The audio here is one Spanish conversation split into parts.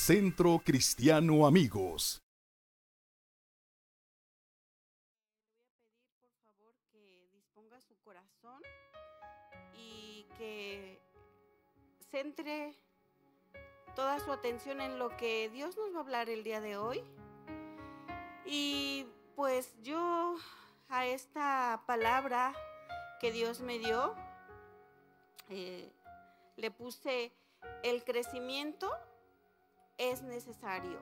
Centro Cristiano Amigos. por favor que disponga su corazón y que centre toda su atención en lo que Dios nos va a hablar el día de hoy. Y pues yo a esta palabra que Dios me dio, eh, le puse el crecimiento es necesario.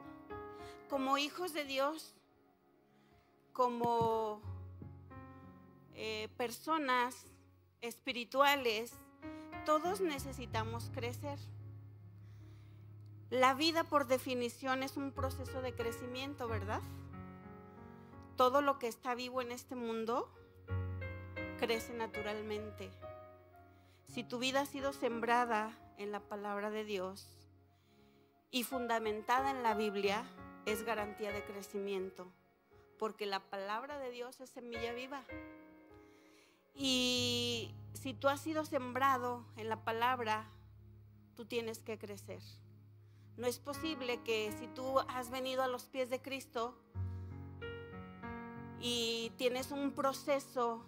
Como hijos de Dios, como eh, personas espirituales, todos necesitamos crecer. La vida por definición es un proceso de crecimiento, ¿verdad? Todo lo que está vivo en este mundo crece naturalmente. Si tu vida ha sido sembrada en la palabra de Dios y fundamentada en la Biblia, es garantía de crecimiento, porque la palabra de Dios es semilla viva. Y si tú has sido sembrado en la palabra, tú tienes que crecer. No es posible que si tú has venido a los pies de Cristo y tienes un proceso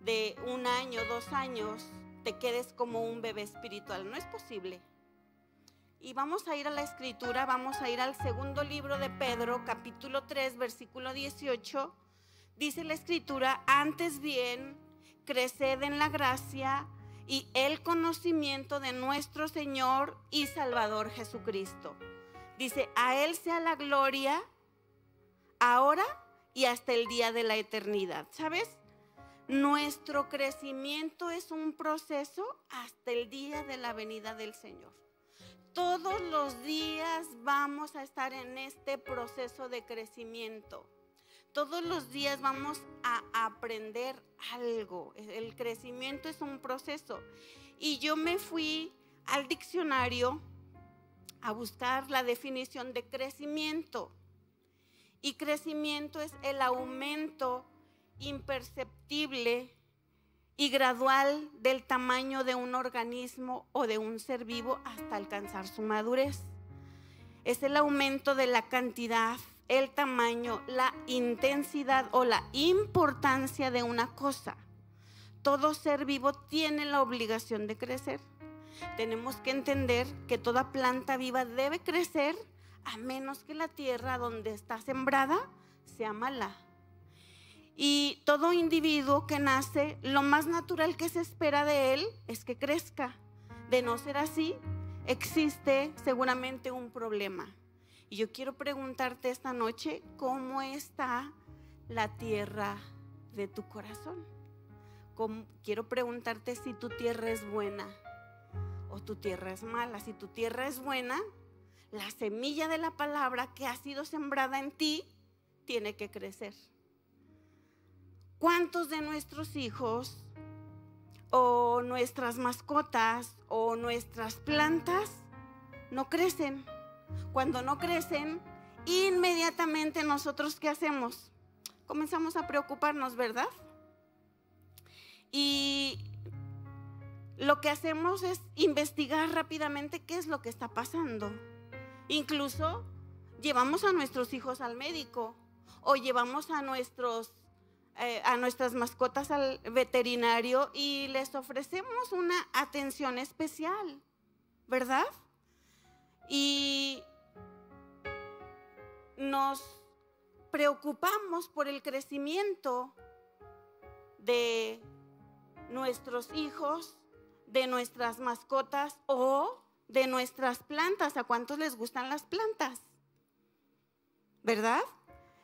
de un año, dos años, te quedes como un bebé espiritual. No es posible. Y vamos a ir a la escritura, vamos a ir al segundo libro de Pedro, capítulo 3, versículo 18. Dice la escritura, antes bien, creced en la gracia y el conocimiento de nuestro Señor y Salvador Jesucristo. Dice, a Él sea la gloria ahora y hasta el día de la eternidad. ¿Sabes? Nuestro crecimiento es un proceso hasta el día de la venida del Señor. Todos los días vamos a estar en este proceso de crecimiento. Todos los días vamos a aprender algo. El crecimiento es un proceso. Y yo me fui al diccionario a buscar la definición de crecimiento. Y crecimiento es el aumento imperceptible y gradual del tamaño de un organismo o de un ser vivo hasta alcanzar su madurez. Es el aumento de la cantidad, el tamaño, la intensidad o la importancia de una cosa. Todo ser vivo tiene la obligación de crecer. Tenemos que entender que toda planta viva debe crecer a menos que la tierra donde está sembrada sea mala y todo individuo que nace, lo más natural que se espera de él es que crezca. De no ser así, existe seguramente un problema. Y yo quiero preguntarte esta noche, ¿cómo está la tierra de tu corazón? quiero preguntarte si tu tierra es buena o tu tierra es mala. Si tu tierra es buena, la semilla de la palabra que ha sido sembrada en ti tiene que crecer. ¿Cuántos de nuestros hijos o nuestras mascotas o nuestras plantas no crecen? Cuando no crecen, inmediatamente nosotros ¿qué hacemos? Comenzamos a preocuparnos, ¿verdad? Y lo que hacemos es investigar rápidamente qué es lo que está pasando. Incluso llevamos a nuestros hijos al médico o llevamos a nuestros eh, a nuestras mascotas al veterinario y les ofrecemos una atención especial, ¿verdad? Y nos preocupamos por el crecimiento de nuestros hijos, de nuestras mascotas o de nuestras plantas. ¿A cuántos les gustan las plantas? ¿Verdad?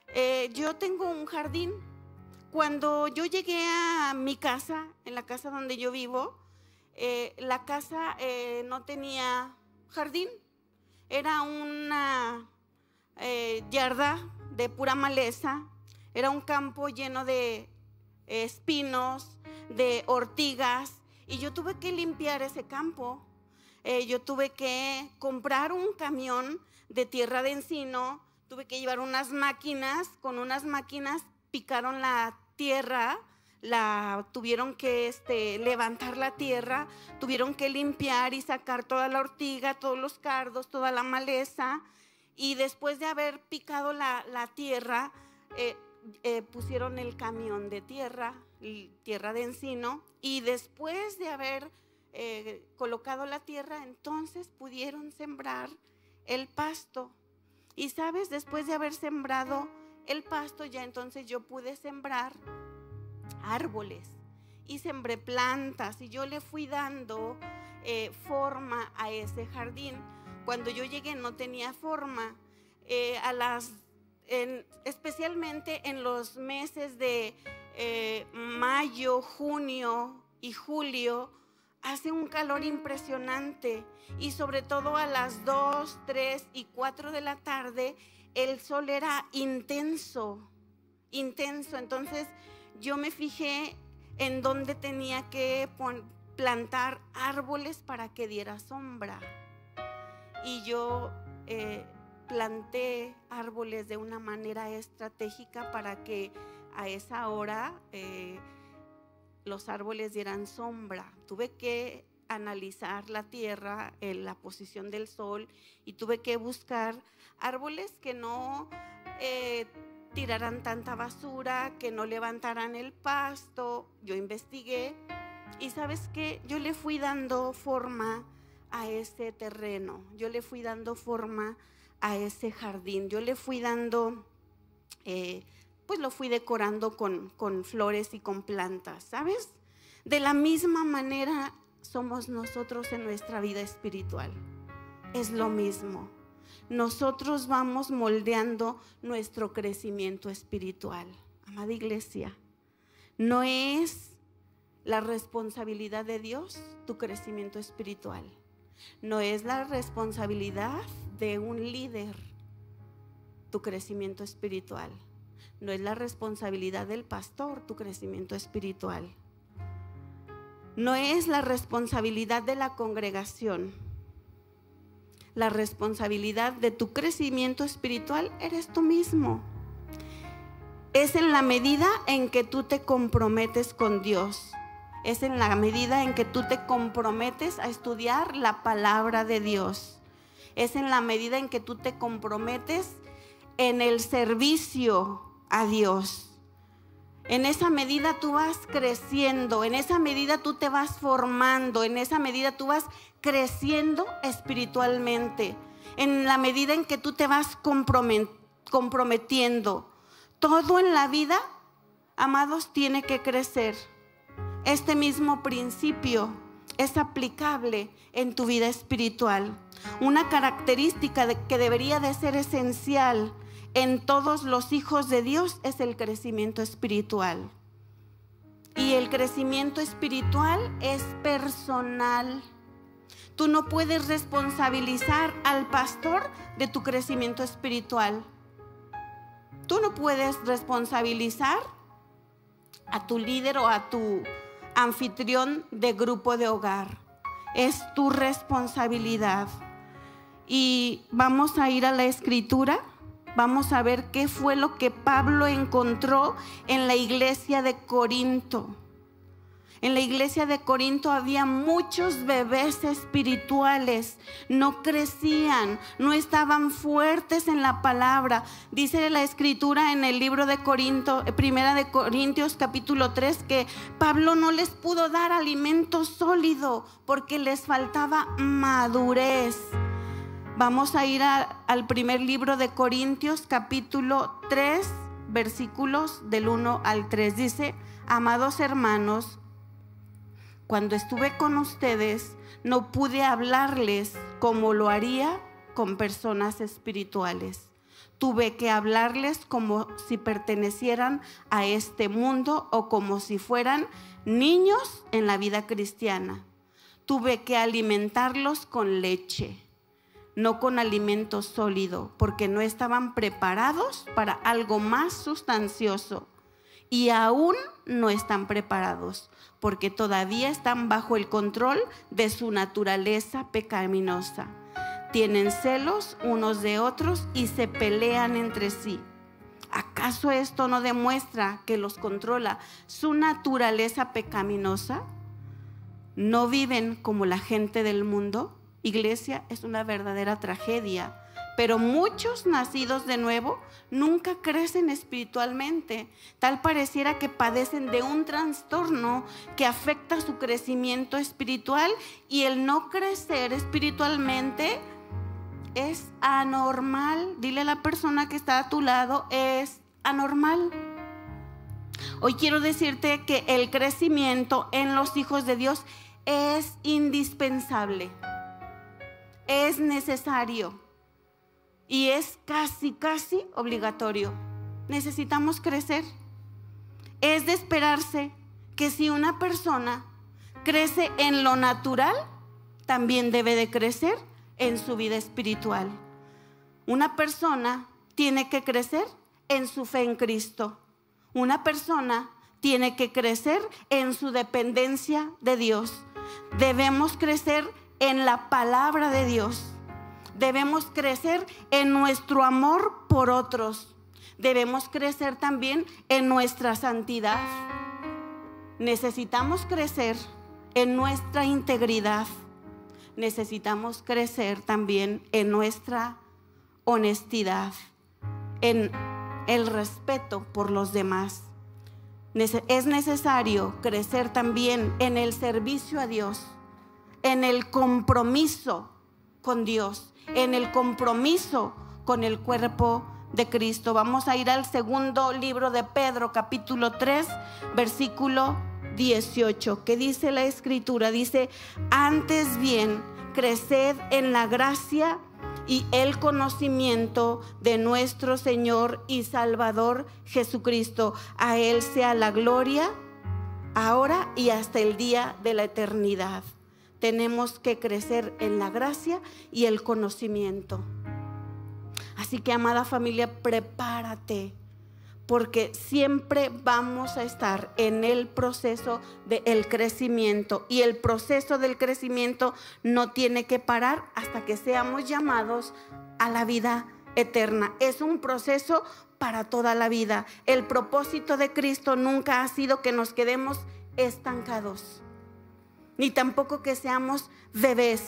Eh, yo tengo un jardín cuando yo llegué a mi casa, en la casa donde yo vivo, eh, la casa eh, no tenía jardín, era una eh, yarda de pura maleza, era un campo lleno de espinos, de ortigas, y yo tuve que limpiar ese campo. yo tuve que comprar un camión de tierra de encino, tuve que llevar unas máquinas, con unas máquinas picaron la tierra, la tuvieron que este, levantar la tierra, tuvieron que limpiar y sacar toda la ortiga, todos los cardos, toda la maleza. Y después de haber picado la, tierra, eh, eh, pusieron el camión de tierra, tierra de encino, y después de haber eh, colocado la tierra, entonces pudieron sembrar el pasto. Y sabes, después de haber sembrado el pasto, ya entonces yo pude sembrar árboles y sembré plantas y yo le fui dando eh, forma a ese jardín. Cuando yo llegué no tenía forma. Eh, a las, especialmente en los meses de eh, mayo, junio y julio, hace un calor impresionante y sobre todo a las 2, 3 y 4 de la tarde el sol era intenso, intenso. Entonces yo me fijé en dónde tenía que plantar árboles para que diera sombra. Y yo eh, planté árboles de una manera estratégica para que a esa hora eh, los árboles dieran sombra. Tuve que analizar la tierra, la posición del sol y tuve que buscar árboles que no eh, tiraran tanta basura, que no levantaran el pasto. Yo investigué y sabes que yo le fui dando forma a ese terreno, yo le fui dando forma a ese jardín, yo le fui dando, eh, pues lo fui decorando con, con flores y con plantas, ¿sabes? De la misma manera somos nosotros en nuestra vida espiritual. Es lo mismo nosotros vamos moldeando nuestro crecimiento espiritual. Amada iglesia, no es la responsabilidad de Dios tu crecimiento espiritual. No es la responsabilidad de un líder tu crecimiento espiritual. No es la responsabilidad del pastor tu crecimiento espiritual. No es la responsabilidad de la congregación la responsabilidad de tu crecimiento espiritual eres tú mismo. Es en la medida en que tú te comprometes con Dios. Es en la medida en que tú te comprometes a estudiar la palabra de Dios. Es en la medida en que tú te comprometes en el servicio a Dios. En esa medida tú vas creciendo, en esa medida tú te vas formando, en esa medida tú vas creciendo espiritualmente, en la medida en que tú te vas comprometiendo. Todo en la vida, amados, tiene que crecer. Este mismo principio es aplicable en tu vida espiritual. Una característica que debería de ser esencial en todos los hijos de Dios es el crecimiento espiritual. Y el crecimiento espiritual es personal. Tú no puedes responsabilizar al pastor de tu crecimiento espiritual. Tú no puedes responsabilizar a tu líder o a tu anfitrión de grupo de hogar. Es tu responsabilidad. Y vamos a ir a la escritura vamos a ver qué fue lo que Pablo encontró en la iglesia de Corinto. En la iglesia de Corinto había muchos bebés espirituales, no crecían, no estaban fuertes en la palabra. Dice la escritura en el libro de Corinto, primera de Corintios capítulo 3 que Pablo no les pudo dar alimento sólido porque les faltaba madurez. Vamos a ir al primer libro de Corintios, capítulo 3, versículos del 1 al 3. Dice, amados hermanos, cuando estuve con ustedes, no pude hablarles como lo haría con personas espirituales. Tuve que hablarles como si pertenecieran a este mundo o como si fueran niños en la vida cristiana. Tuve que alimentarlos con leche no con alimento sólido, porque no estaban preparados para algo más sustancioso. Y aún no están preparados, porque todavía están bajo el control de su naturaleza pecaminosa. Tienen celos unos de otros y se pelean entre sí. ¿Acaso esto no demuestra que los controla su naturaleza pecaminosa? ¿No viven como la gente del mundo? Iglesia, es una verdadera tragedia. Pero muchos nacidos de nuevo nunca crecen espiritualmente. Tal pareciera que padecen de un trastorno que afecta su crecimiento espiritual y el no crecer espiritualmente es anormal. Dile a la persona que está a tu lado, es anormal. Hoy quiero decirte que el crecimiento en los hijos de Dios es indispensable, es necesario y es casi, casi obligatorio. Necesitamos crecer. Es de esperarse que si una persona crece en lo natural, también debe de crecer en su vida espiritual. Una persona tiene que crecer en su fe en Cristo. Una persona tiene que crecer en su dependencia de Dios. Debemos crecer en la palabra de Dios. Debemos crecer en nuestro amor por otros. Debemos crecer también en nuestra santidad. Necesitamos crecer en nuestra integridad necesitamos crecer también en nuestra honestidad, en el respeto por los demás. Es necesario crecer también en el servicio a Dios, en el compromiso con Dios, en el compromiso con el cuerpo de Cristo. Vamos a ir al segundo libro de Pedro, capítulo 3, versículo 18, que dice la escritura, dice, antes bien, creced en la gracia y el conocimiento de nuestro Señor y Salvador Jesucristo. A Él sea la gloria ahora y hasta el día de la eternidad. Tenemos que crecer en la gracia y el conocimiento. Así que, amada familia, prepárate porque siempre vamos a estar en el proceso del crecimiento y el proceso del crecimiento no tiene que parar hasta que seamos llamados a la vida eterna. Es un proceso para toda la vida. El propósito de Cristo nunca ha sido que nos quedemos estancados, ni tampoco que seamos bebés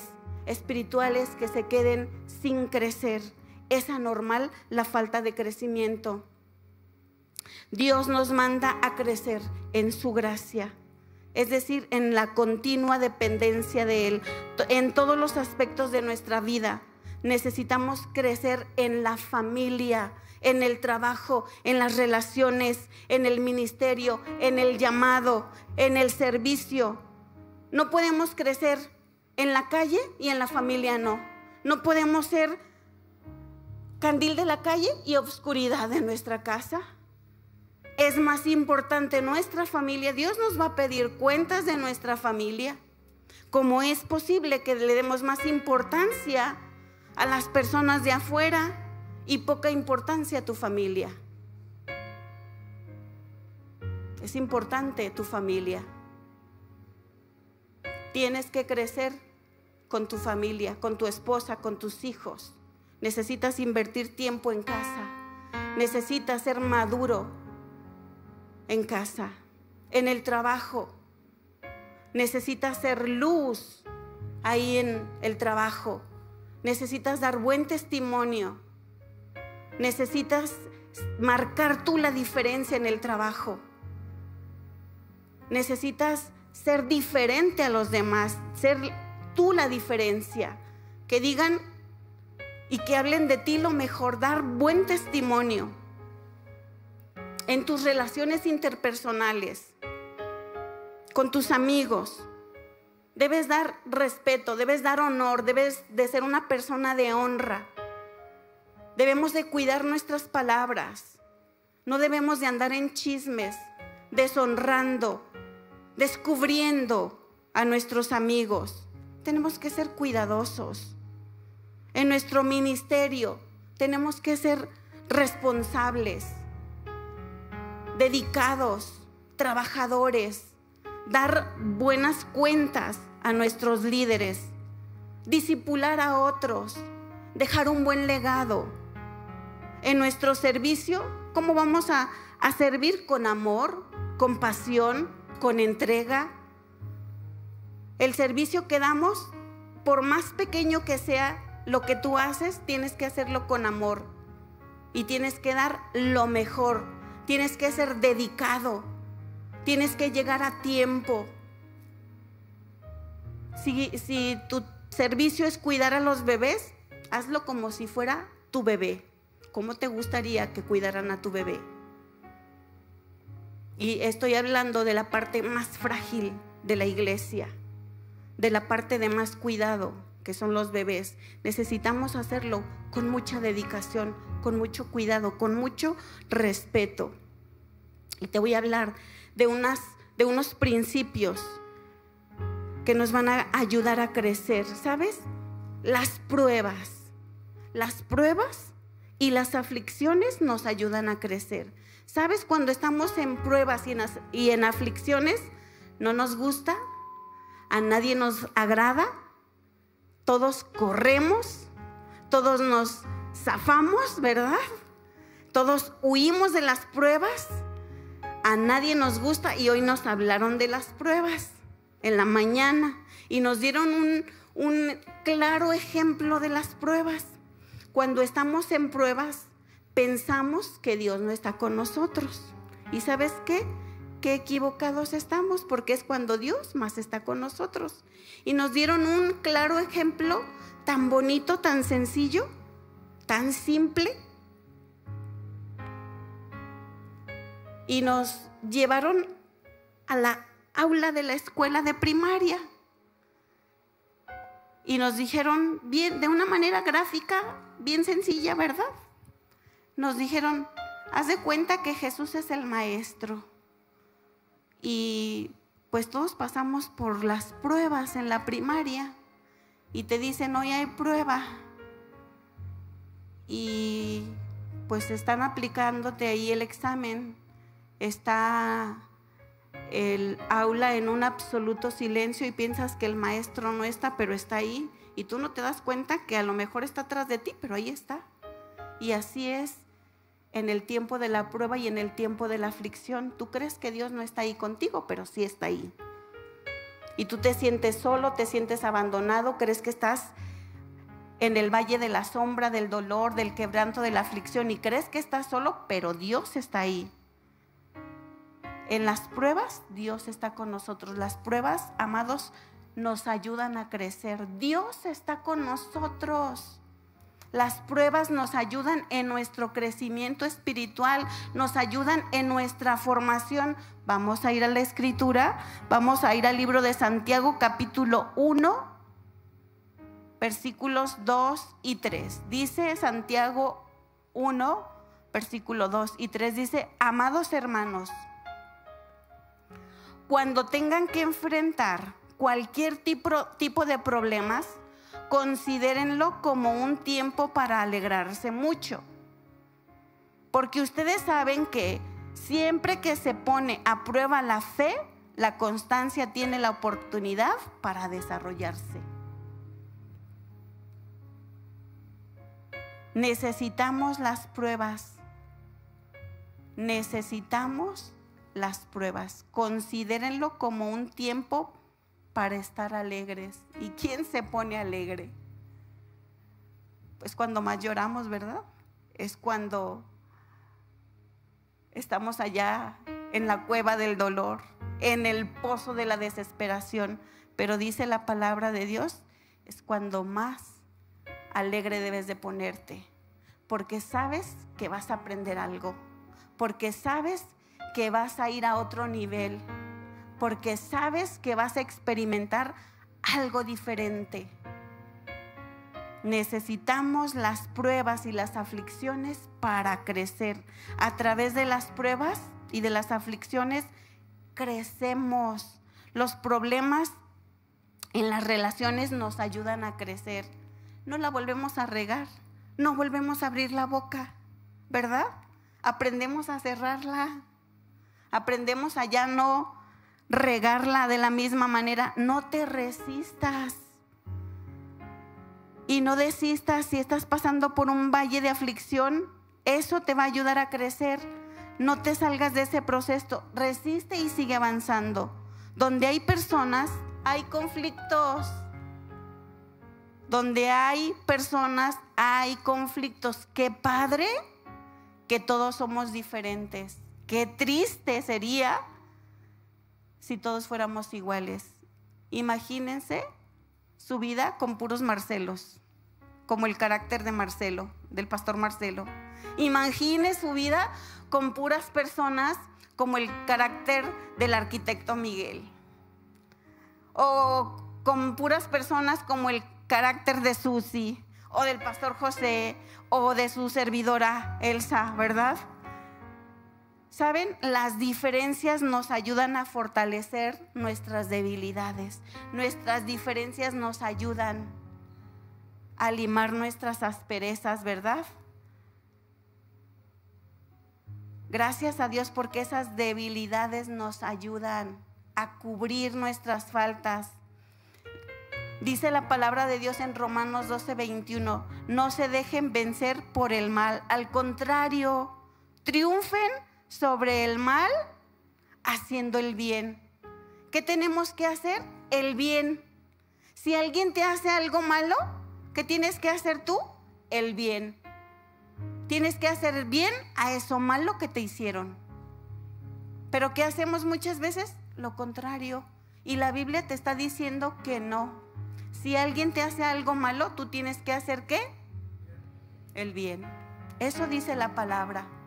espirituales que se queden sin crecer. Es anormal la falta de crecimiento. Dios nos manda a crecer en su gracia, es decir, en la continua dependencia de Él, en todos los aspectos de nuestra vida. Necesitamos crecer en la familia, en el trabajo, en las relaciones, en el ministerio, en el llamado, en el servicio. No podemos crecer en la calle y en la familia no. No podemos ser candil de la calle y obscuridad de nuestra casa es más importante nuestra familia. Dios nos va a pedir cuentas de nuestra familia. ¿Cómo es posible que le demos más importancia a las personas de afuera y poca importancia a tu familia? Es importante tu familia. Tienes que crecer con tu familia, con tu esposa, con tus hijos. Necesitas invertir tiempo en casa. Necesitas ser maduro en casa, en el trabajo. Necesitas ser luz ahí en el trabajo. Necesitas dar buen testimonio. Necesitas marcar tú la diferencia en el trabajo. Necesitas ser diferente a los demás, ser tú la diferencia. Que digan y que hablen de ti lo mejor, dar buen testimonio en tus relaciones interpersonales, con tus amigos. Debes dar respeto, debes dar honor, debes de ser una persona de honra. Debemos de cuidar nuestras palabras. No debemos de andar en chismes, deshonrando, descubriendo a nuestros amigos. Tenemos que ser cuidadosos. En nuestro ministerio tenemos que ser responsables dedicados, trabajadores, dar buenas cuentas a nuestros líderes, disipular a otros, dejar un buen legado. En nuestro servicio ¿Cómo vamos a, servir con amor, con pasión, con entrega? El servicio que damos, por más pequeño que sea lo que tú haces, tienes que hacerlo con amor. Y tienes que dar lo mejor. Tienes que ser dedicado. Tienes que llegar a tiempo. Si, si tu servicio es cuidar a los bebés, hazlo como si fuera tu bebé. ¿Cómo te gustaría que cuidaran a tu bebé? Y estoy hablando de la parte más frágil de la iglesia, de la parte de más cuidado, que son los bebés. Necesitamos hacerlo con mucha dedicación, con mucho cuidado, con mucho respeto. Y te voy a hablar de, unas, de unos principios que nos van a ayudar a crecer, ¿sabes? Las pruebas. Las pruebas y las aflicciones nos ayudan a crecer. ¿Sabes? Cuando estamos en pruebas y en, aflicciones, no nos gusta, a nadie nos agrada, todos corremos, todos nos zafamos, ¿verdad? Todos huimos de las pruebas, a nadie nos gusta y hoy nos hablaron de las pruebas en la mañana y nos dieron un claro ejemplo de las pruebas. Cuando estamos en pruebas, pensamos que Dios no está con nosotros. ¿Y sabes qué? Qué equivocados estamos, porque es cuando Dios más está con nosotros. Y nos dieron un claro ejemplo tan bonito, tan sencillo, tan simple. Y nos llevaron a la aula de la escuela de primaria. Y nos dijeron bien, de una manera gráfica, bien sencilla, ¿verdad? Nos dijeron, haz de cuenta que Jesús es el maestro. Y pues todos pasamos por las pruebas en la primaria. Y te dicen, hoy hay prueba. Y pues están aplicándote ahí el examen. Está el aula en un absoluto silencio y piensas que el maestro no está, pero está ahí. Y tú no te das cuenta que a lo mejor está atrás de ti, pero ahí está. Y así es en el tiempo de la prueba y en el tiempo de la aflicción. Tú crees que Dios no está ahí contigo, pero sí está ahí. Y tú te sientes solo, te sientes abandonado, crees que estás en el valle de la sombra, del dolor, del quebranto, de la aflicción y crees que estás solo, pero Dios está ahí. En las pruebas, Dios está con nosotros. Las pruebas, amados, nos ayudan a crecer. Dios está con nosotros. Las pruebas nos ayudan en nuestro crecimiento espiritual, nos ayudan en nuestra formación. Vamos a ir a la escritura, vamos a ir al libro de Santiago capítulo 1, versículos 2 y 3. Dice Santiago 1, versículo 2 y 3, dice, amados hermanos, cuando tengan que enfrentar cualquier tipo, tipo de problemas, considérenlo como un tiempo para alegrarse mucho. Porque ustedes saben que siempre que se pone a prueba la fe, la constancia tiene la oportunidad para desarrollarse. Necesitamos las pruebas. Necesitamos las pruebas. Considérenlo como un tiempo para estar alegres. ¿Y quién se pone alegre? Pues cuando más lloramos, ¿verdad? Es cuando estamos allá en la cueva del dolor, en el pozo de la desesperación. Pero dice la palabra de Dios, es cuando más alegre debes de ponerte, porque sabes que vas a aprender algo, porque sabes que vas a ir a otro nivel, porque sabes que vas a experimentar algo diferente. Necesitamos las pruebas y las aflicciones para crecer. A través de las pruebas y de las aflicciones crecemos. Los problemas en las relaciones nos ayudan a crecer. No la volvemos a regar, no volvemos a abrir la boca, ¿verdad? Aprendemos a cerrarla aprendemos a ya no regarla de la misma manera. No te resistas. Y no desistas si estás pasando por un valle de aflicción. Eso te va a ayudar a crecer. No te salgas de ese proceso. Resiste y sigue avanzando. Donde hay personas, hay conflictos. Donde hay personas, hay conflictos. Qué padre que todos somos diferentes. Qué triste sería si todos fuéramos iguales. Imagínense su vida con puros Marcelos, como el carácter de Marcelo, del pastor Marcelo. Imagine su vida con puras personas como el carácter del arquitecto Miguel. O con puras personas como el carácter de Susi, o del pastor José, o de su servidora Elsa, ¿verdad? Saben, las diferencias nos ayudan a fortalecer nuestras debilidades. Nuestras diferencias nos ayudan a limar nuestras asperezas, ¿verdad? Gracias a Dios porque esas debilidades nos ayudan a cubrir nuestras faltas. Dice la palabra de Dios en Romanos 12, 21, no se dejen vencer por el mal, al contrario, triunfen sobre el mal haciendo el bien. ¿Qué tenemos que hacer? El bien. Si alguien te hace algo malo, ¿qué tienes que hacer tú? El bien. Tienes que hacer bien a eso malo que te hicieron. Pero ¿qué hacemos muchas veces? Lo contrario. Y la Biblia te está diciendo que no. Si alguien te hace algo malo, tú tienes que hacer qué? El bien. Eso dice la palabra.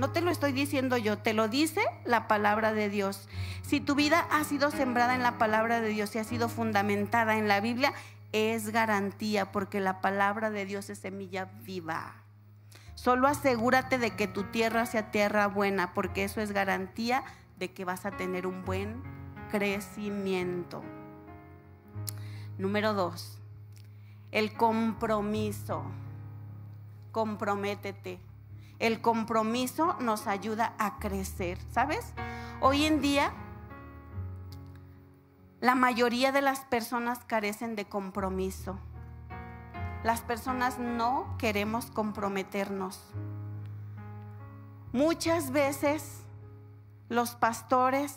No te lo estoy diciendo yo, te lo dice la palabra de Dios. Si tu vida ha sido sembrada en la palabra de Dios y ha sido fundamentada en la Biblia, es garantía porque la palabra de Dios es semilla viva. Solo asegúrate de que tu tierra sea tierra buena, porque eso es garantía de que vas a tener un buen crecimiento. Número dos, el compromiso. Comprométete. El compromiso nos ayuda a crecer, ¿sabes? Hoy en día la mayoría de las personas carecen de compromiso. Las personas no queremos comprometernos. Muchas veces los pastores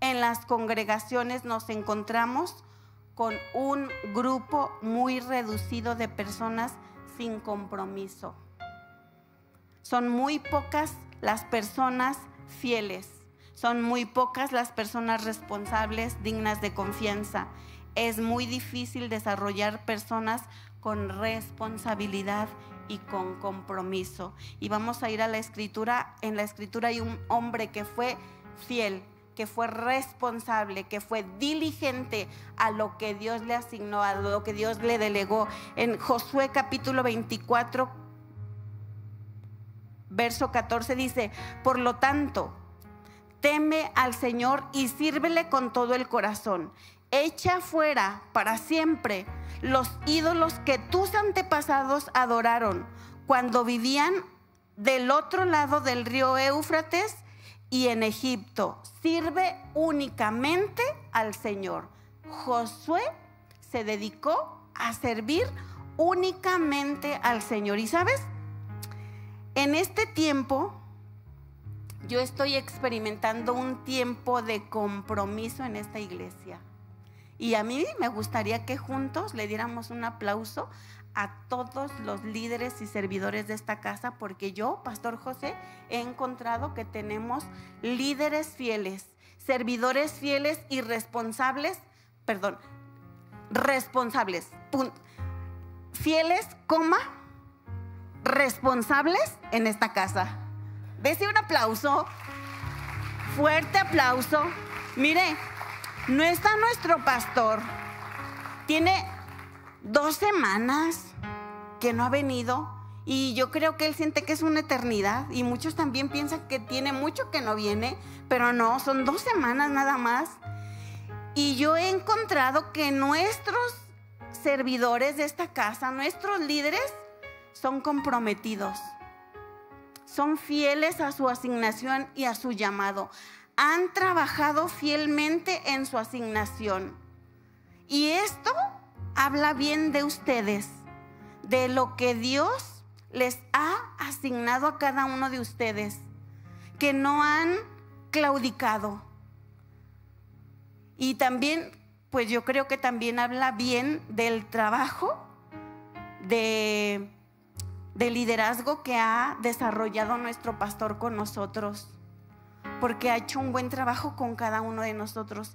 en las congregaciones nos encontramos con un grupo muy reducido de personas sin compromiso. Son muy pocas las personas fieles, son muy pocas las personas responsables, dignas de confianza. Es muy difícil desarrollar personas con responsabilidad y con compromiso. Y vamos a ir a la escritura. En la escritura hay un hombre que fue fiel, que fue responsable, que fue diligente a lo que Dios le asignó, a lo que Dios le delegó. En Josué capítulo 24, verso 14 dice, por lo tanto, teme al Señor y sírvele con todo el corazón. Echa fuera para siempre los ídolos que tus antepasados adoraron cuando vivían del otro lado del río Éufrates y en Egipto. Sirve únicamente al Señor. Josué se dedicó a servir únicamente al Señor. ¿Y sabes? En este tiempo, yo estoy experimentando un tiempo de compromiso en esta iglesia. Y a mí me gustaría que juntos le diéramos un aplauso a todos los líderes y servidores de esta casa, porque yo, Pastor José, he encontrado que tenemos líderes fieles, servidores fieles y responsables, perdón, responsables, fieles, coma, responsables en esta casa. Dese un aplauso, fuerte aplauso. Mire, no está nuestro pastor. Tiene dos semanas que no ha venido y yo creo que él siente que es una eternidad y muchos también piensan que tiene mucho que no viene, pero no, son dos semanas nada más. Y yo he encontrado que nuestros servidores de esta casa, nuestros líderes, son comprometidos, son fieles a su asignación y a su llamado. Han trabajado fielmente en su asignación. Y esto habla bien de ustedes, de lo que Dios les ha asignado a cada uno de ustedes, que no han claudicado. Y también, pues yo creo que también habla bien del trabajo de, de liderazgo que ha desarrollado nuestro pastor con nosotros, porque ha hecho un buen trabajo con cada uno de nosotros.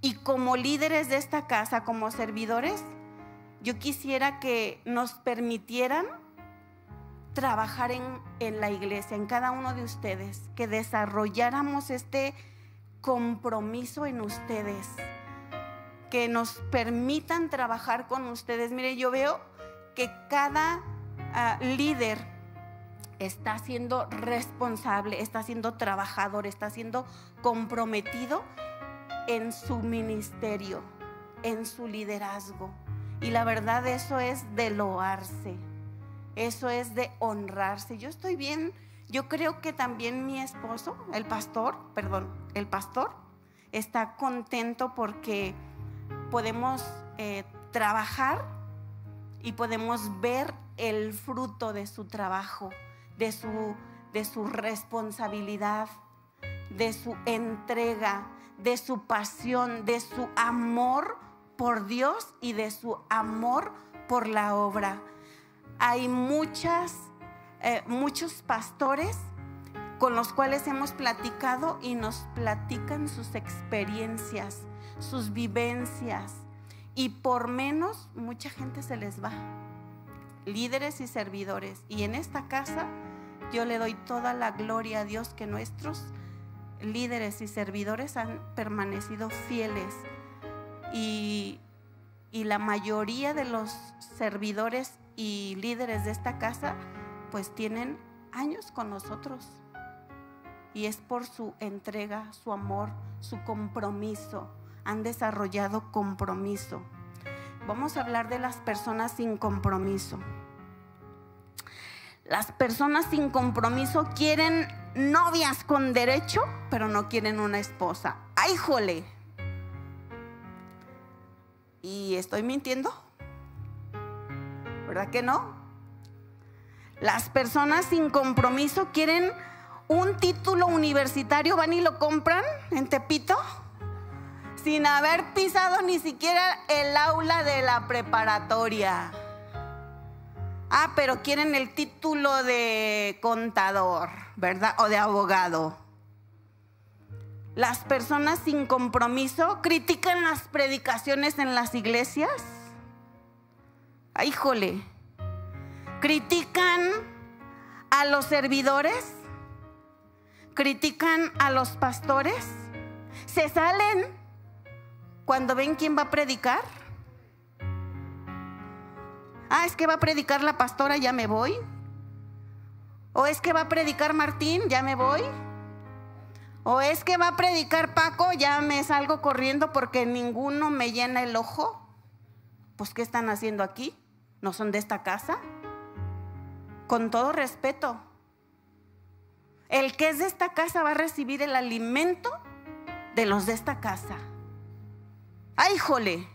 Y como líderes de esta casa, como servidores, yo quisiera que nos permitieran trabajar en, en, la iglesia, en cada uno de ustedes, que desarrolláramos este compromiso en ustedes, que nos permitan trabajar con ustedes. Mire, yo veo que cada uh, líder está siendo responsable, está siendo trabajador, está siendo comprometido en su ministerio, en su liderazgo. Y la verdad eso es de loarse, eso es de honrarse. Yo estoy bien, yo creo que también mi esposo, el pastor, perdón, el pastor, está contento porque podemos eh, trabajar y podemos ver el fruto de su trabajo, de su, de su responsabilidad, de su entrega, de su pasión, de su amor por Dios y de su amor por la obra. Hay muchas, eh, muchos pastores con los cuales hemos platicado y nos platican sus experiencias, sus vivencias. Y por menos mucha gente se les va. Líderes y servidores. Y en esta casa yo le doy toda la gloria a Dios que nuestros líderes y servidores han permanecido fieles y, y, la mayoría de los servidores y líderes de esta casa pues tienen años con nosotros y es por su entrega, su amor, su compromiso. Han desarrollado compromiso. Vamos a hablar de las personas sin compromiso. Las personas sin compromiso quieren novias con derecho, pero no quieren una esposa. ¡Ay, jole! ¿Y estoy mintiendo? ¿Verdad que no? Las personas sin compromiso quieren un título universitario, van y lo compran en Tepito, sin haber pisado ni siquiera el aula de la preparatoria. Ah, pero quieren el título de contador, ¿verdad? O de abogado. Las personas sin compromiso critican las predicaciones en las iglesias. Ay, híjole. Critican a los servidores. Critican a los pastores. Se salen cuando ven quién va a predicar. Ah, es que va a predicar la pastora, ya me voy. O es que va a predicar Martín, ya me voy. O es que va a predicar Paco, ya me salgo corriendo porque ninguno me llena el ojo. Pues, ¿qué están haciendo aquí? ¿No son de esta casa? Con todo respeto, el que es de esta casa va a recibir el alimento de los de esta casa. ¡Ay, jole!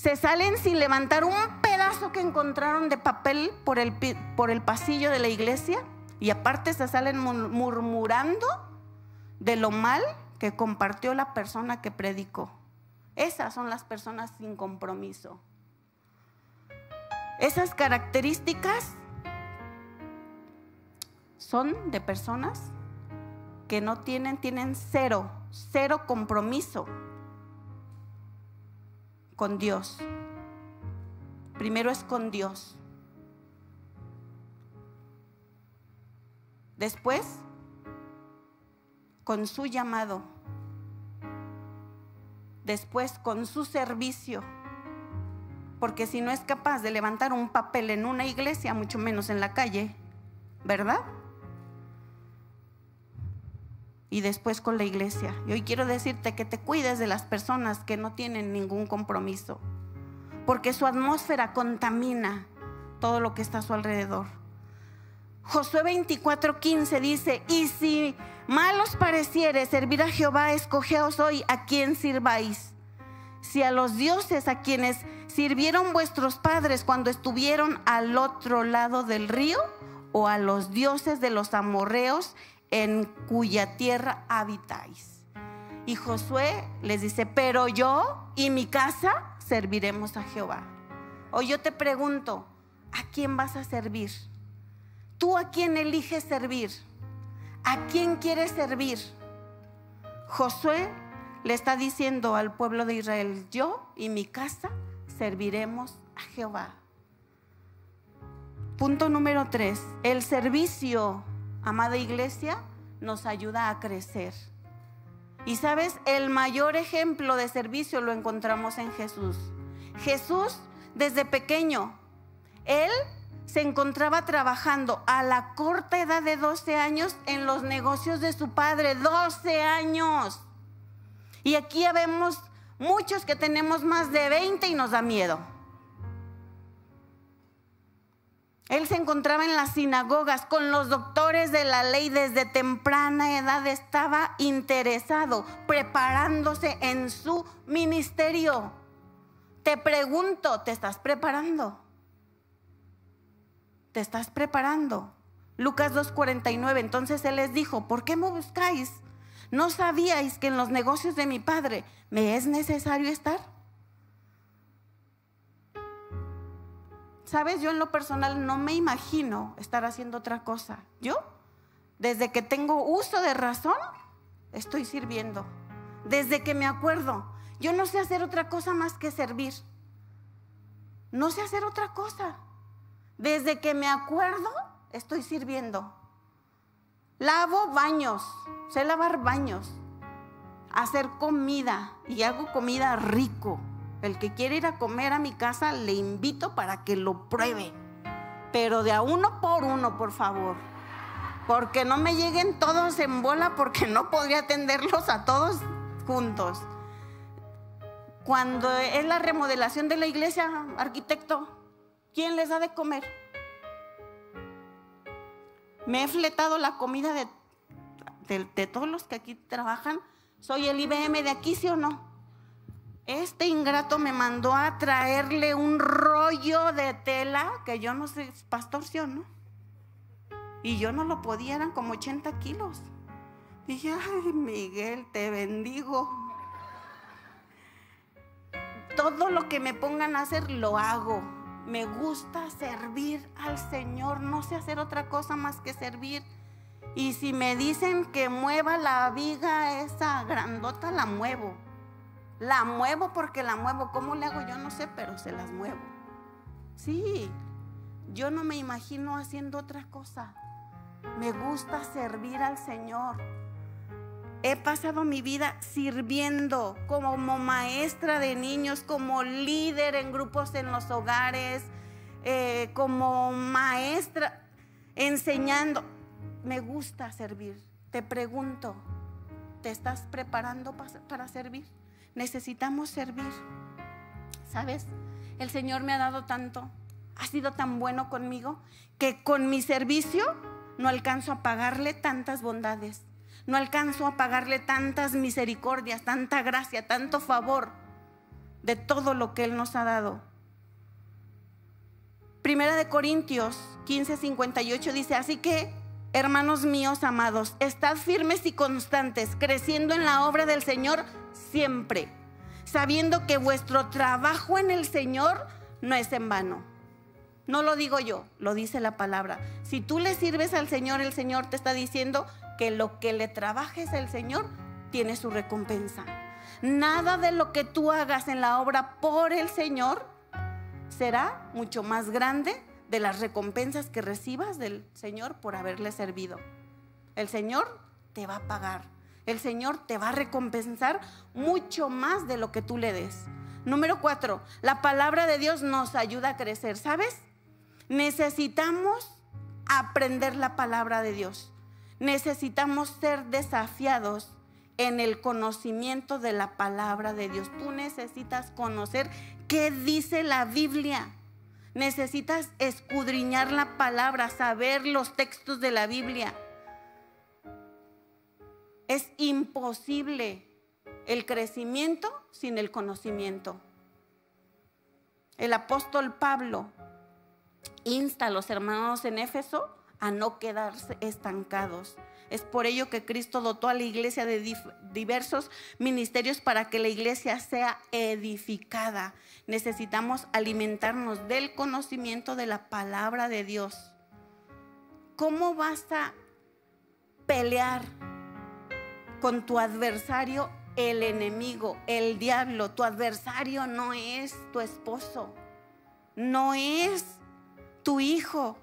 se salen sin levantar un pedazo que encontraron de papel por el, por el pasillo de la iglesia y aparte se salen murmurando de lo mal que compartió la persona que predicó. Esas son las personas sin compromiso. Esas características son de personas que no tienen, tienen cero, cero compromiso con Dios. Primero es con Dios. Después, con su llamado. Después, con su servicio. Porque si no es capaz de levantar un papel en una iglesia, mucho menos en la calle, ¿verdad? Y después con la iglesia. Y hoy quiero decirte que te cuides de las personas que no tienen ningún compromiso, porque su atmósfera contamina todo lo que está a su alrededor. Josué 24:15 dice, y si mal os pareciere servir a Jehová, escogeos hoy a quien sirváis. Si a los dioses a quienes sirvieron vuestros padres cuando estuvieron al otro lado del río o a los dioses de los amorreos en cuya tierra habitáis? Y Josué les dice, pero yo y mi casa serviremos a Jehová. O yo te pregunto, ¿a quién vas a servir? ¿Tú a quién eliges servir? ¿A quién quieres servir? Josué le está diciendo al pueblo de Israel, yo y mi casa serviremos a Jehová. Punto número tres, el servicio, amada iglesia, nos ayuda a crecer. Y sabes, el mayor ejemplo de servicio lo encontramos en Jesús. Jesús, desde pequeño, él se encontraba trabajando a la corta edad de 12 años en los negocios de su padre. 12 años. Y aquí vemos muchos que tenemos más de 20 y nos da miedo. Él se encontraba en las sinagogas con los doctores de la ley desde temprana edad. Estaba interesado, preparándose en su ministerio. Te pregunto, ¿te estás preparando? ¿Te estás preparando? Lucas 2.49, entonces Él les dijo, ¿por qué me buscáis? ¿No sabíais que en los negocios de mi Padre me es necesario estar? Sabes, yo en lo personal no me imagino estar haciendo otra cosa. Yo, desde que tengo uso de razón, estoy sirviendo. Desde que me acuerdo, yo no sé hacer otra cosa más que servir. No sé hacer otra cosa. Desde que me acuerdo, estoy sirviendo. Lavo baños, sé lavar baños, hacer comida y hago comida rico. El que quiere ir a comer a mi casa, le invito para que lo pruebe. Pero de a uno por uno, por favor. Porque no me lleguen todos en bola porque no podría atenderlos a todos juntos. Cuando es la remodelación de la iglesia, arquitecto, ¿quién les da de comer? Me he fletado la comida de, de, de todos los que aquí trabajan. Soy el IBM de aquí, ¿sí o no? Este ingrato me mandó a traerle un rollo de tela que yo no sé, pastor, ¿sí o no? Y yo no lo podía, eran como 80 kilos. Dije, ay, Miguel, te bendigo. Todo lo que me pongan a hacer, lo hago. Me gusta servir al Señor, no sé hacer otra cosa más que servir. Y si me dicen que mueva la viga esa grandota, la muevo. La muevo porque la muevo. ¿Cómo le hago? Yo no sé, pero se las muevo. Sí, yo no me imagino haciendo otra cosa. Me gusta servir al Señor. He pasado mi vida sirviendo como maestra de niños, como líder en grupos en los hogares, eh, como maestra, enseñando. Me gusta servir. Te pregunto, ¿te estás preparando para servir? Necesitamos servir. ¿Sabes? El Señor me ha dado tanto, ha sido tan bueno conmigo, que con mi servicio no alcanzo a pagarle tantas bondades, no alcanzo a pagarle tantas misericordias, tanta gracia, tanto favor de todo lo que Él nos ha dado. Primera de Corintios 15, 58 dice, así que, hermanos míos amados, estad firmes y constantes, creciendo en la obra del Señor, siempre, sabiendo que vuestro trabajo en el Señor no es en vano. No lo digo yo, lo dice la palabra. Si tú le sirves al Señor, el Señor te está diciendo que lo que le trabajes al Señor tiene su recompensa. Nada de lo que tú hagas en la obra por el Señor será mucho más grande de las recompensas que recibas del Señor por haberle servido. El Señor te va a pagar el Señor te va a recompensar mucho más de lo que tú le des. Número cuatro, la palabra de Dios nos ayuda a crecer, ¿sabes? Necesitamos aprender la palabra de Dios. Necesitamos ser desafiados en el conocimiento de la palabra de Dios. Tú necesitas conocer qué dice la Biblia. Necesitas escudriñar la palabra, saber los textos de la Biblia. Es imposible el crecimiento sin el conocimiento. el apóstol Pablo insta a los hermanos en Éfeso a no quedarse estancados. Es por ello que Cristo dotó a la iglesia de diversos ministerios para que la iglesia sea edificada. Necesitamos alimentarnos del conocimiento de la palabra de Dios. ¿Cómo vas a pelear con tu adversario, el enemigo, el diablo? Tu adversario no es tu esposo, no es tu hijo,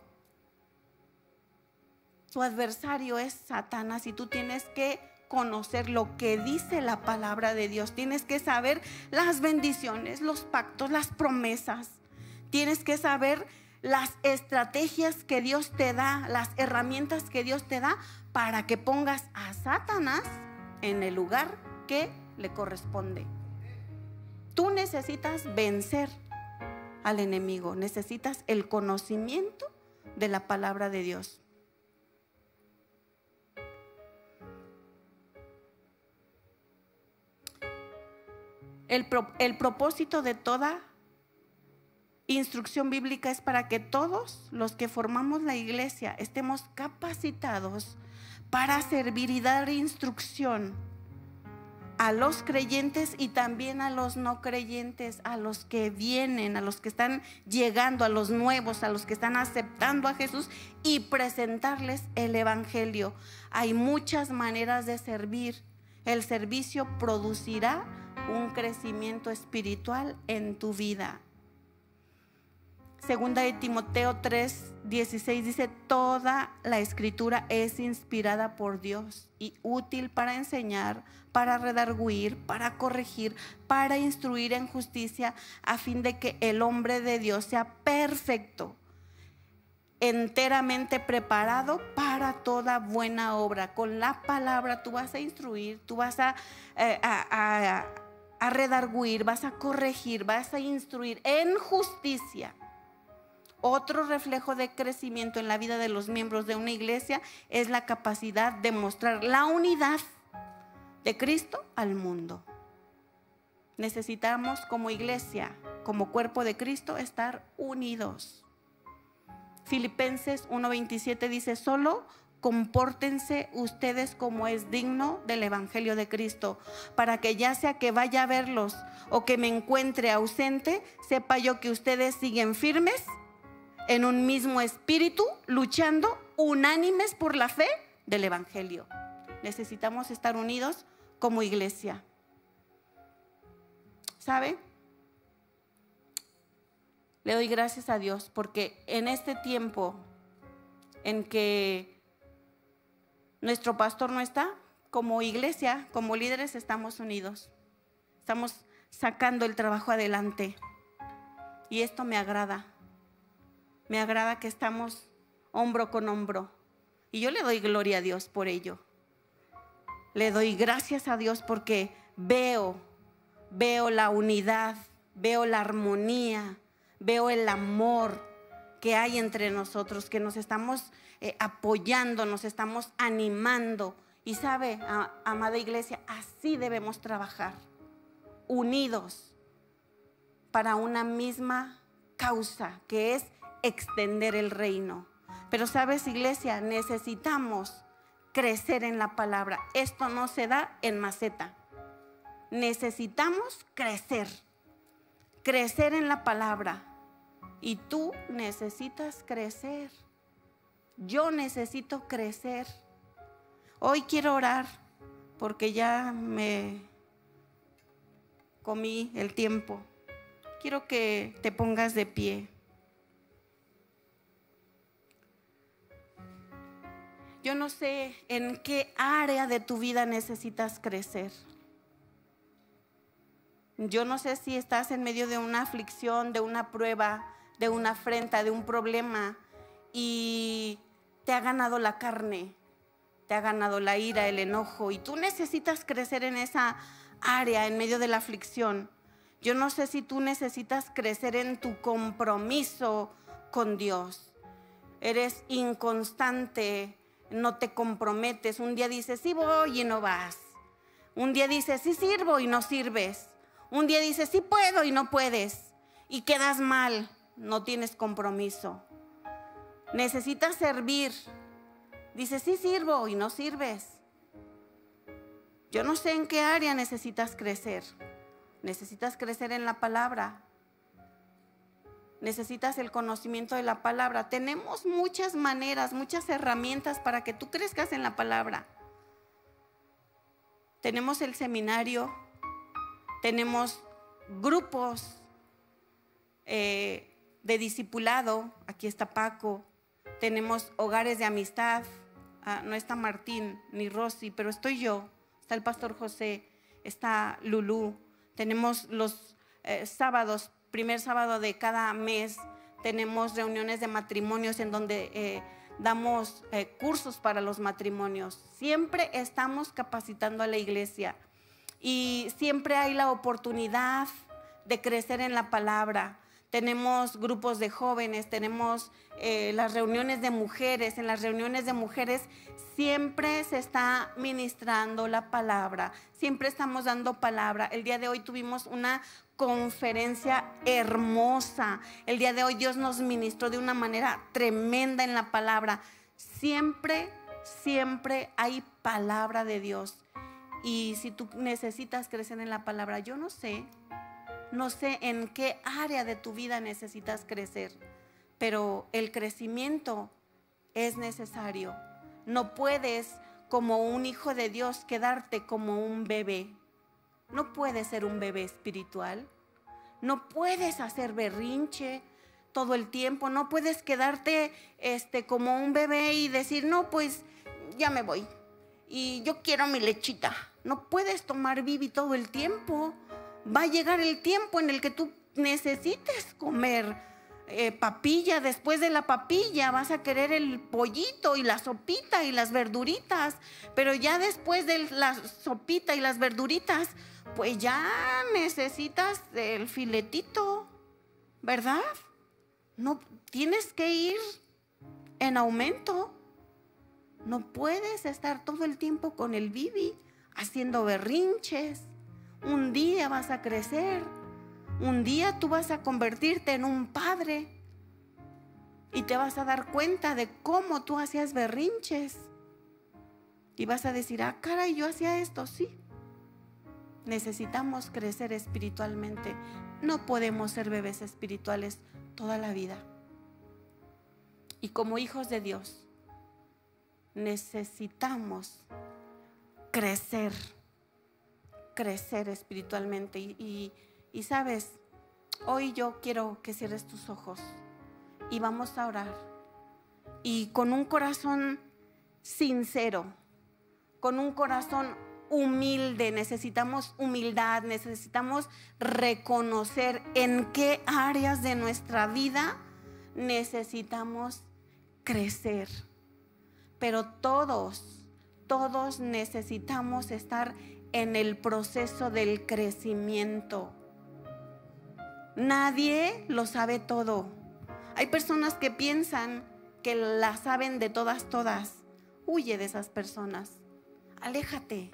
tu adversario es Satanás y tú tienes que conocer lo que dice la palabra de Dios. Tienes que saber las bendiciones, los pactos, las promesas. Tienes que saber las estrategias que Dios te da, las herramientas que Dios te da para que pongas a Satanás en el lugar que le corresponde. Tú necesitas vencer al enemigo, necesitas el conocimiento de la palabra de Dios. El, propósito de toda instrucción bíblica es para que todos los que formamos la iglesia estemos capacitados para servir y dar instrucción a los creyentes y también a los no creyentes, a los que vienen, a los que están llegando, a los nuevos, a los que están aceptando a Jesús y presentarles el Evangelio. Hay muchas maneras de servir. El servicio producirá un crecimiento espiritual en tu vida. Segunda de Timoteo 3, 16 dice, toda la escritura es inspirada por Dios y útil para enseñar, para redarguir, para corregir, para instruir en justicia, a fin de que el hombre de Dios sea perfecto, enteramente preparado para toda buena obra. Con la palabra tú vas a instruir, tú vas a, eh, a redarguir, vas a corregir, vas a instruir en justicia. Otro reflejo de crecimiento en la vida de los miembros de una iglesia es la capacidad de mostrar la unidad de Cristo al mundo. Necesitamos como iglesia, como cuerpo de Cristo, estar unidos. Filipenses 1:27 dice, solo compórtense ustedes como es digno del Evangelio de Cristo, para que ya sea que vaya a verlos o que me encuentre ausente, sepa yo que ustedes siguen firmes en un mismo espíritu, luchando unánimes por la fe del Evangelio. Necesitamos estar unidos como iglesia. ¿Sabe? Le doy gracias a Dios porque en este tiempo en que nuestro pastor no está, como iglesia, como líderes estamos unidos. Estamos sacando el trabajo adelante. Y esto me agrada. Me agrada que estamos hombro con hombro. Y yo le doy gloria a Dios por ello. Le doy gracias a Dios porque veo, veo la unidad, veo la armonía, veo el amor que hay entre nosotros, que nos estamos eh, apoyando, nos estamos animando. Y sabe, amada iglesia, así debemos trabajar, unidos para una misma causa, que es extender el reino. Pero sabes, iglesia, necesitamos crecer en la palabra. Esto no se da en maceta. Necesitamos crecer, crecer en la palabra. Y tú necesitas crecer. Yo necesito crecer. Hoy quiero orar porque ya me comí el tiempo. Quiero que te pongas de pie. Yo no sé en qué área de tu vida necesitas crecer. Yo no sé si estás en medio de una aflicción, de una prueba, de una afrenta, de un problema y te ha ganado la carne, te ha ganado la ira, el enojo, y tú necesitas crecer en esa área en medio de la aflicción. Yo no sé si tú necesitas crecer en tu compromiso con Dios. Eres inconstante, no te comprometes. Un día dices, sí voy y no vas. Un día dices, sí sirvo y no sirves. Un día dices, sí puedo y no puedes. y quedas mal, no tienes compromiso. Necesitas servir. Dices, sí sirvo y no sirves. Yo no sé en qué área necesitas crecer. Necesitas crecer en la palabra. Necesitas el conocimiento de la palabra. Tenemos muchas maneras, muchas herramientas para que tú crezcas en la palabra. Tenemos el seminario, tenemos grupos eh, de discipulado. Aquí está Paco. Tenemos hogares de amistad. Ah, no está Martín ni Rosy, pero estoy yo está el pastor José, está Lulú. Tenemos los eh, sábados, primer sábado de cada mes, tenemos reuniones de matrimonios en donde eh, damos eh, cursos para los matrimonios. Siempre estamos capacitando a la iglesia y siempre hay la oportunidad de crecer en la palabra. Tenemos grupos de jóvenes, tenemos las reuniones de mujeres. En las reuniones de mujeres Siempre se está ministrando la palabra, siempre estamos dando palabra. El día de hoy tuvimos una conferencia hermosa. El día de hoy Dios nos ministró de una manera tremenda en la palabra. Siempre, siempre hay palabra de Dios. Y si tú necesitas crecer en la palabra, yo no sé, no sé en qué área de tu vida necesitas crecer, pero el crecimiento es necesario. No puedes, como un hijo de Dios, quedarte como un bebé. No puedes ser un bebé espiritual. No puedes hacer berrinche todo el tiempo. No puedes quedarte este, como un bebé y decir, no, pues ya me voy. Y yo quiero mi lechita. No puedes tomar bibi todo el tiempo. Va a llegar el tiempo en el que tú necesites comer eh, papilla, después de la papilla vas a querer el pollito y la sopita y las verduritas, pero ya después de la sopita y las verduritas, pues ya necesitas el filetito, ¿verdad? No tienes que ir en aumento. No puedes estar todo el tiempo con el bibi haciendo berrinches. Un día vas a crecer un día tú vas a convertirte en un padre y te vas a dar cuenta de cómo tú hacías berrinches. Y vas a decir, ah, caray, yo hacía esto, sí. Necesitamos crecer espiritualmente. No podemos ser bebés espirituales toda la vida. Y como hijos de Dios, necesitamos crecer, crecer espiritualmente. Y, y sabes, hoy yo quiero que cierres tus ojos y vamos a orar. Y con un corazón sincero, con un corazón humilde, necesitamos humildad, necesitamos reconocer en qué áreas de nuestra vida necesitamos crecer. Pero todos, todos necesitamos estar en el proceso del crecimiento. Nadie lo sabe todo. Hay personas que piensan que la saben de todas, todas. Huye de esas personas. Aléjate.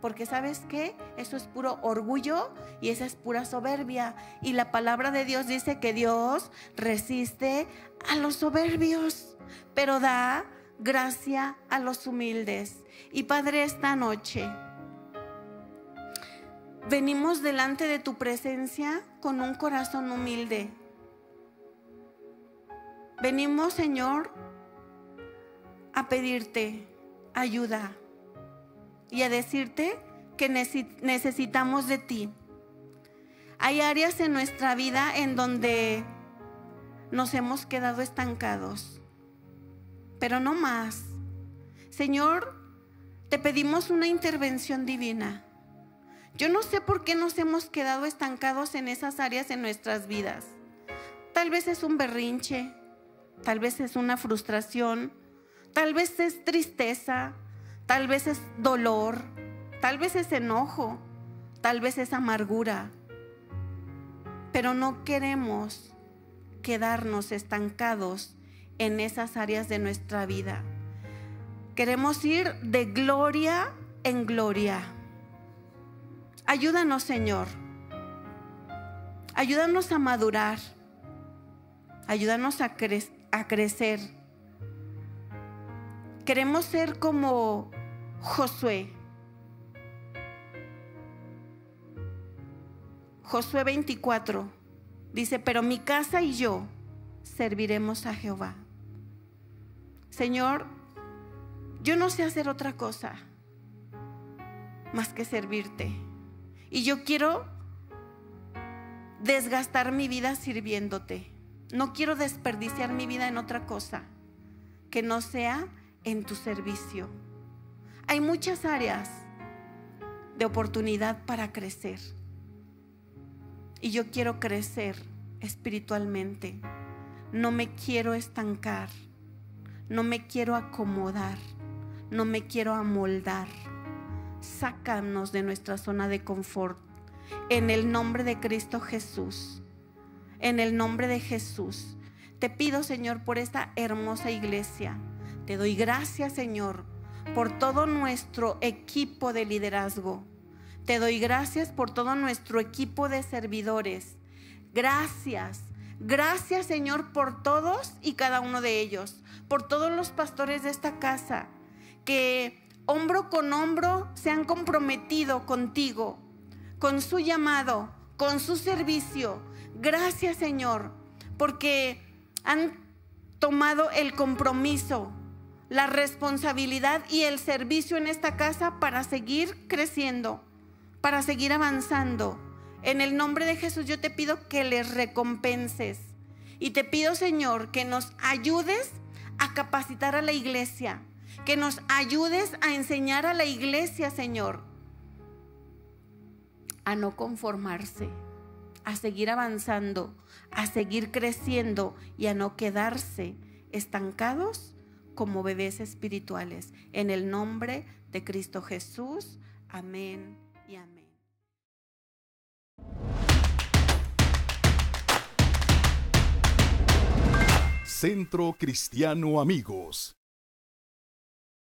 Porque sabes qué? Eso es puro orgullo y esa es pura soberbia. Y la palabra de Dios dice que Dios resiste a los soberbios, pero da gracia a los humildes. Y Padre, esta noche venimos delante de tu presencia con un corazón humilde. Venimos, Señor, a pedirte ayuda y a decirte que necesitamos de ti. Hay áreas en nuestra vida en donde nos hemos quedado estancados, pero no más. Señor, te pedimos una intervención divina. Yo no sé por qué nos hemos quedado estancados en esas áreas en nuestras vidas. Tal vez es un berrinche, tal vez es una frustración, tal vez es tristeza, tal vez es dolor, tal vez es enojo, tal vez es amargura. Pero no queremos quedarnos estancados en esas áreas de nuestra vida. Queremos ir de gloria en gloria. Ayúdanos, Señor. Ayúdanos a madurar. Ayúdanos a, a crecer. Queremos ser como Josué. Josué 24 dice, pero mi casa y yo serviremos a Jehová. Señor, yo no sé hacer otra cosa más que servirte. Y yo quiero desgastar mi vida sirviéndote. No quiero desperdiciar mi vida en otra cosa que no sea en tu servicio. Hay muchas áreas de oportunidad para crecer. Y yo quiero crecer espiritualmente. No me quiero estancar. No me quiero acomodar. No me quiero amoldar. Sácanos de nuestra zona de confort. En el nombre de Cristo Jesús. En el nombre de Jesús. Te pido, Señor, por esta hermosa iglesia. Te doy gracias, Señor, por todo nuestro equipo de liderazgo. Te doy gracias por todo nuestro equipo de servidores. Gracias. Gracias, Señor, por todos y cada uno de ellos, por todos los pastores de esta casa que hombro con hombro se han comprometido contigo, con su llamado, con su servicio. Gracias, Señor, porque han tomado el compromiso la responsabilidad y el servicio en esta casa para seguir creciendo, para seguir avanzando. En el nombre de Jesús yo te pido que les recompenses. Y te pido, Señor, que nos ayudes a capacitar a la iglesia, que nos ayudes a enseñar a la iglesia, Señor, a no conformarse, a seguir avanzando, a seguir creciendo y a no quedarse estancados como bebés espirituales. En el nombre de Cristo Jesús. Amén y amén. Centro Cristiano Amigos.